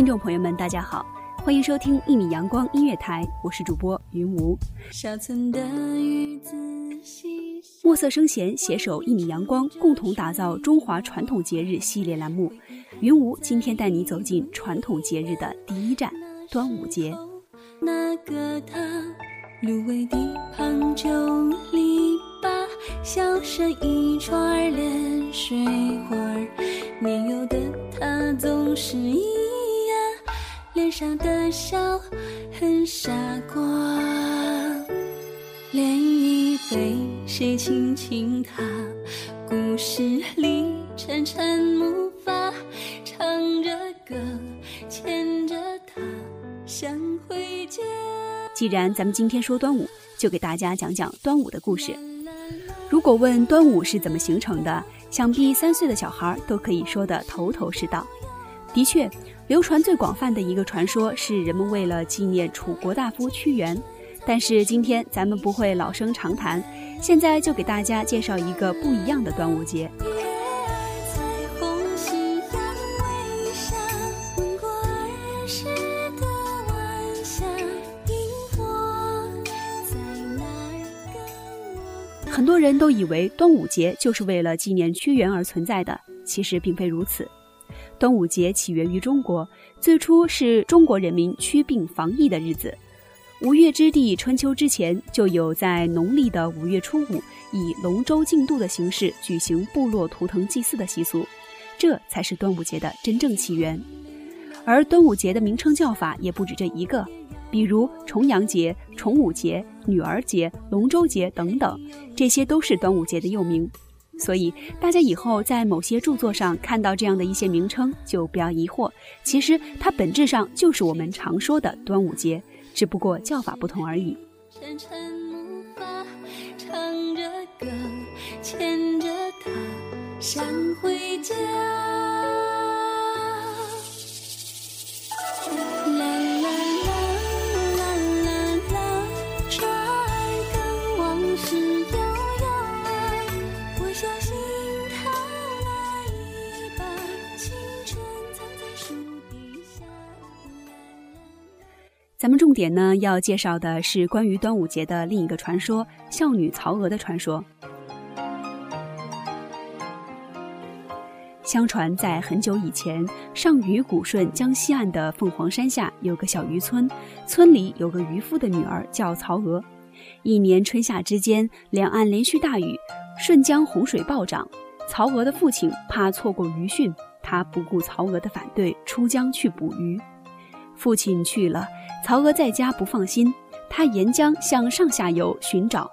听众朋友们，大家好，欢迎收听一米阳光音乐台，我是主播云无。小村的雨仔细墨色声弦携手一米阳光，共同打造中华传统节日系列栏目。云无今天带你走进传统节日的第一站——端午节。那个他，芦苇地旁九里八，小山一串连水花。年幼的他总是一，脸上的笑很傻瓜。涟漪飞，谁轻轻踏？故事里沉沉木筏，唱着歌，牵着他，想回家。既然咱们今天说端午，就给大家讲讲端午的故事。如果问端午是怎么形成的，想必三岁的小孩都可以说得头头是道。的确，流传最广泛的一个传说是人们为了纪念楚国大夫屈原。但是今天咱们不会老生常谈，现在就给大家介绍一个不一样的端午节。很多人都以为端午节就是为了纪念屈原而存在的，其实并非如此。端午节起源于中国，最初是中国人民驱病防疫的日子。吴越之地，春秋之前就有在农历的五月初五，以龙舟竞渡的形式举行部落图腾祭祀的习俗，这才是端午节的真正起源。而端午节的名称叫法也不止这一个，比如重阳节、重五节、女儿节、龙舟节等等，这些都是端午节的又名。所以大家以后在某些著作上看到这样的一些名称，就不要疑惑，其实它本质上就是我们常说的端午节，只不过叫法不同而已。沉沉木筏，唱着歌，牵着她，想回家。咱们重点呢要介绍的是关于端午节的另一个传说——孝女曹娥的传说。相传在很久以前，上虞古顺江西岸的凤凰山下有个小渔村，村里有个渔夫的女儿叫曹娥。一年春夏之间，两岸连续大雨，顺江洪水暴涨。曹娥的父亲怕错过渔汛，他不顾曹娥的反对，出江去捕鱼。父亲去了，曹娥在家不放心，他沿江向上下游寻找，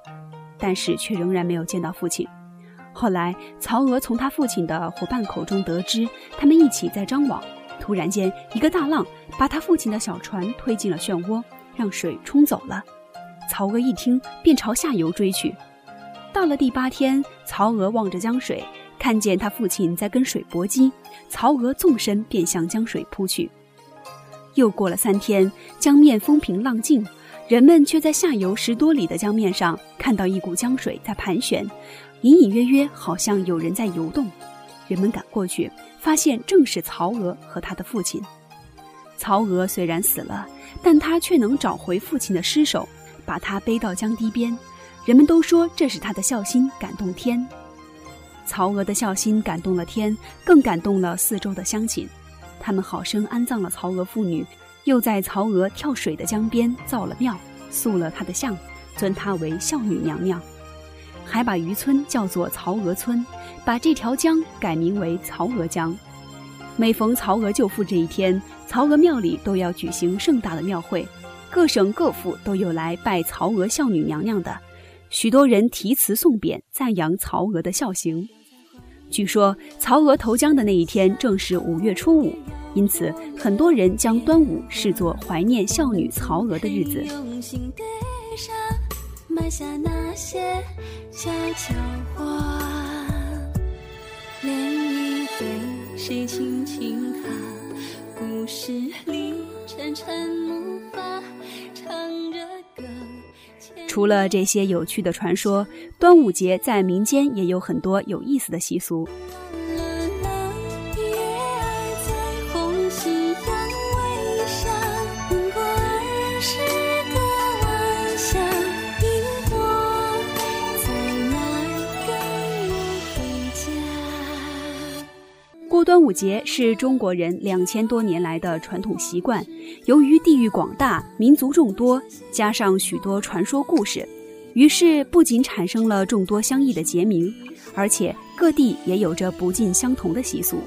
但是却仍然没有见到父亲。后来，曹娥从他父亲的伙伴口中得知，他们一起在张网。突然间，一个大浪把他父亲的小船推进了漩涡，让水冲走了。曹娥一听，便朝下游追去。到了第八天，曹娥望着江水，看见他父亲在跟水搏击，曹娥纵身便向江水扑去。又过了三天，江面风平浪静，人们却在下游十多里的江面上看到一股江水在盘旋，隐隐约约好像有人在游动。人们赶过去，发现正是曹娥和他的父亲。曹娥虽然死了，但他却能找回父亲的尸首，把他背到江堤边。人们都说这是他的孝心感动天。曹娥的孝心感动了天，更感动了四周的乡亲。他们好生安葬了曹娥父女，又在曹娥跳水的江边造了庙，塑了她的像，尊她为孝女娘娘，还把渔村叫做曹娥村，把这条江改名为曹娥江。每逢曹娥救父这一天，曹娥庙里都要举行盛大的庙会，各省各府都有来拜曹娥孝女娘娘的，许多人题词送匾，赞扬曹娥的孝行。据说曹娥投江的那一天正是五月初五，因此很多人将端午视作怀念孝女曹娥的日子。用心给上，埋下那些悄悄话，涟漪对谁轻轻踏，故事里沉沉木发，唱着歌。除了这些有趣的传说，端午节在民间也有很多有意思的习俗。端午节是中国人两千多年来的传统习惯。由于地域广大、民族众多，加上许多传说故事，于是不仅产生了众多相异的节名，而且各地也有着不尽相同的习俗。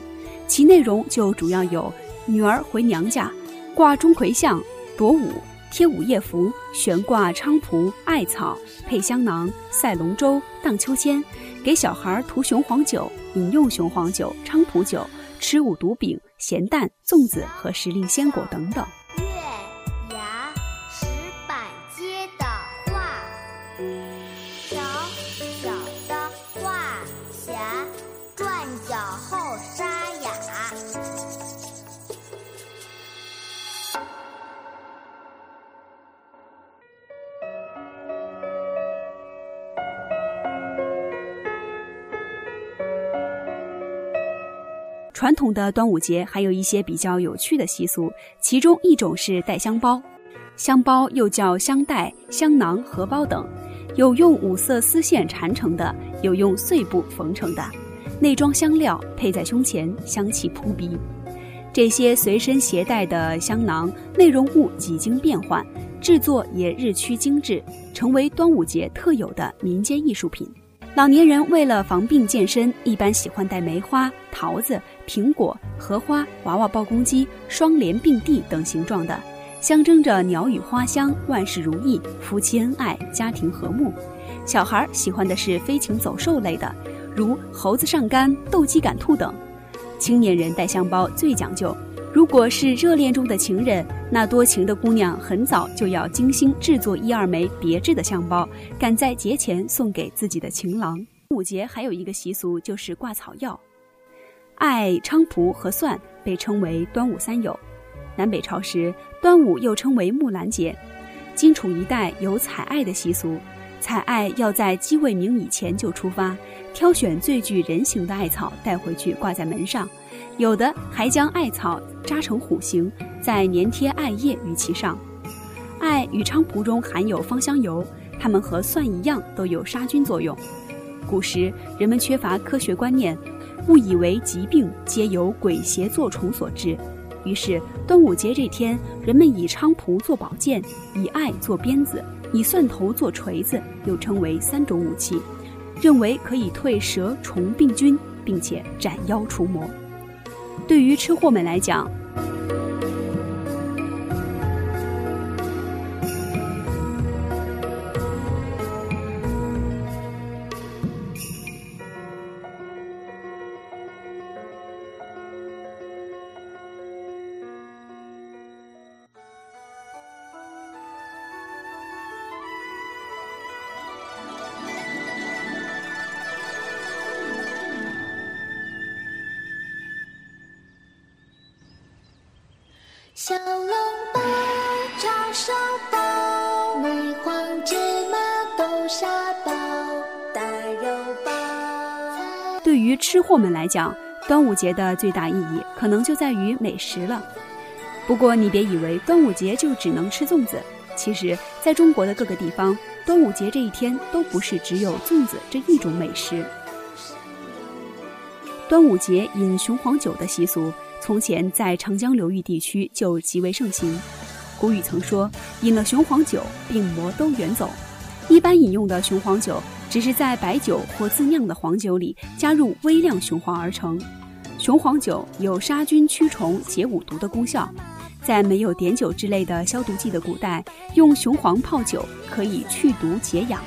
其内容就主要有：女儿回娘家、挂钟馗像、躲舞、贴午夜符、悬挂菖蒲、艾草、配香囊、赛龙舟、荡秋千、给小孩涂雄黄酒、饮用雄黄酒、菖蒲酒、吃五毒饼、咸蛋、粽子和时令鲜果等等。传统的端午节还有一些比较有趣的习俗，其中一种是带香包。香包又叫香袋、香囊、荷包等，有用五色丝线缠成的，有用碎布缝成的，内装香料，配在胸前，香气扑鼻。这些随身携带的香囊，内容物几经变换，制作也日趋精致，成为端午节特有的民间艺术品。老年人为了防病健身，一般喜欢带梅花、桃子、苹果、荷花、娃娃抱公鸡、双联并蒂等形状的，象征着鸟语花香、万事如意、夫妻恩爱、家庭和睦。小孩喜欢的是飞禽走兽类的，如猴子上杆、斗鸡赶兔等。青年人带香包最讲究，如果是热恋中的情人，那多情的姑娘很早就要精心制作一二枚别致的香包，赶在节前送给自己的情郎。端午节还有一个习俗，就是挂草药。艾、菖蒲和蒜被称为端午三友。南北朝时，端午又称为木兰节。荆楚一带有采艾的习俗，采艾要在鸡未鸣以前就出发，挑选最具人形的艾草带回去挂在门上，有的还将艾草扎成虎形，再粘贴艾叶于其上。艾与菖蒲中含有芳香油，它们和蒜一样都有杀菌作用。古时人们缺乏科学观念，误以为疾病皆由鬼邪作虫所致，于是端午节这天，人们以菖蒲做宝剑，以艾做鞭子，以蒜头做锤子，又称为三种武器，认为可以退蛇虫病菌，并且斩妖除魔。对于吃货们来讲，小笼包、叉烧包、梅黄芝麻豆沙包、大肉包。对于吃货们来讲，端午节的最大意义可能就在于美食了。不过你别以为端午节就只能吃粽子，其实在中国的各个地方，端午节这一天都不是只有粽子这一种美食。端午节饮雄黄酒的习俗，从前在长江流域地区就极为盛行。古语曾说：“饮了雄黄酒，病魔都远走。”一般饮用的雄黄酒，只是在白酒或自酿的黄酒里加入微量雄黄而成。雄黄酒有杀菌驱虫、解五毒的功效。在没有碘酒之类的消毒剂的古代，用雄黄泡酒可以去毒解痒。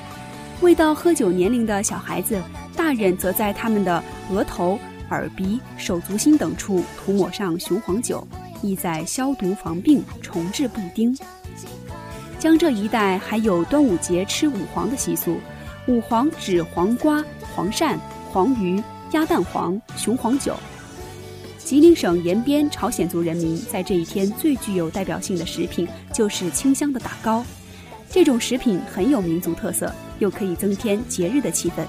未到喝酒年龄的小孩子、大人，则在他们的额头。耳鼻、手足心等处涂抹上雄黄酒，意在消毒防病、重治不丁。江浙一带还有端午节吃五黄的习俗，五黄指黄瓜、黄鳝、黄鱼、鸭蛋黄、雄黄酒。吉林省延边朝鲜族人民在这一天最具有代表性的食品就是清香的打糕，这种食品很有民族特色，又可以增添节日的气氛。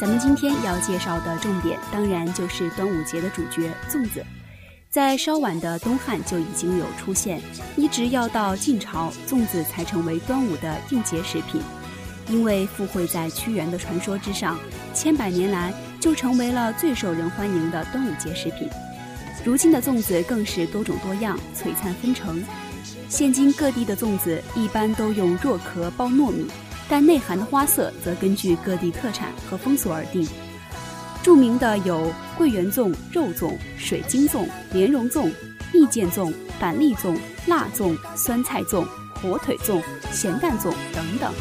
咱们今天要介绍的重点，当然就是端午节的主角粽子。在稍晚的东汉就已经有出现，一直要到晋朝，粽子才成为端午的应节食品。因为附会在屈原的传说之上，千百年来就成为了最受人欢迎的端午节食品。如今的粽子更是多种多样，璀璨纷呈。现今各地的粽子一般都用糯壳包糯米。但内含的花色则根据各地特产和风俗而定。著名的有桂圆粽、肉粽、水晶粽、莲蓉粽、蜜饯粽、板栗粽、辣粽、酸菜粽、火腿粽、咸蛋粽等等。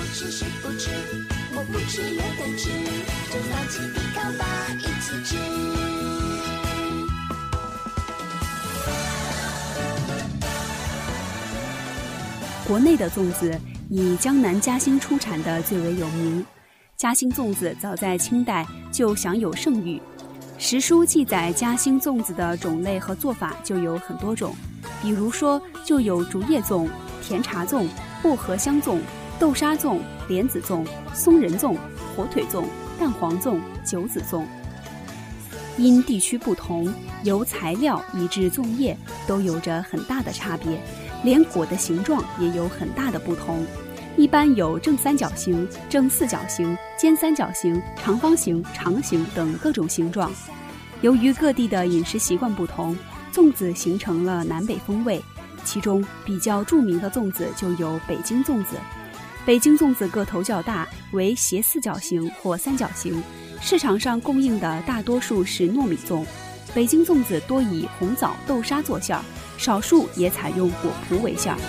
国内的粽子。以江南嘉兴出产的最为有名，嘉兴粽子早在清代就享有盛誉。史书记载嘉兴粽子的种类和做法就有很多种，比如说就有竹叶粽、甜茶粽、薄荷香粽、豆沙粽、莲子粽、松仁粽、火腿粽、蛋黄粽、九子粽。因地区不同，由材料以至粽叶都有着很大的差别。连果的形状也有很大的不同，一般有正三角形、正四角形、尖三角形、长方形、长形等各种形状。由于各地的饮食习惯不同，粽子形成了南北风味。其中比较著名的粽子就有北京粽子。北京粽子个头较大，为斜四角形或三角形，市场上供应的大多数是糯米粽。北京粽子多以红枣、豆沙做馅儿。少数也采用果脯为馅儿。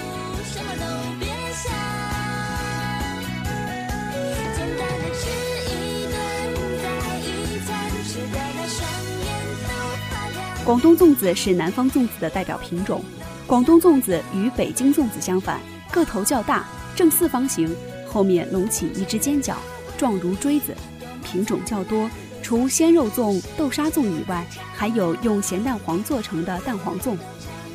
广东粽子是南方粽子的代表品种。广东粽子与北京粽子相反，个头较大，正四方形，后面隆起一只尖角，状如锥子。品种较多，除鲜肉粽、豆沙粽以外，还有用咸蛋黄做成的蛋黄粽。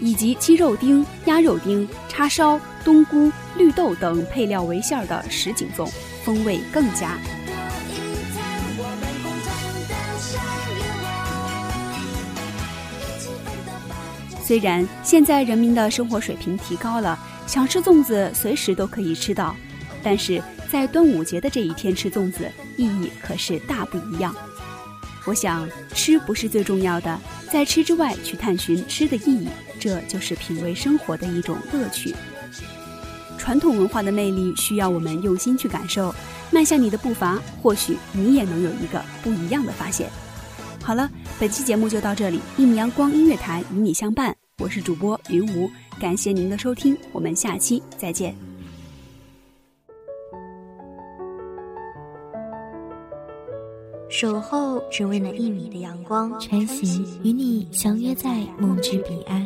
以及鸡肉丁、鸭肉丁、叉烧、冬菇、绿豆等配料为馅儿的什锦粽，风味更佳。虽然现在人民的生活水平提高了，想吃粽子随时都可以吃到，但是在端午节的这一天吃粽子，意义可是大不一样。我想，吃不是最重要的，在吃之外去探寻吃的意义。这就是品味生活的一种乐趣。传统文化的魅力需要我们用心去感受，迈向你的步伐，或许你也能有一个不一样的发现。好了，本期节目就到这里，一米阳光音乐台与你相伴，我是主播云无，感谢您的收听，我们下期再见。守候只为那一米的阳光，晨曦与你相约在梦之彼岸。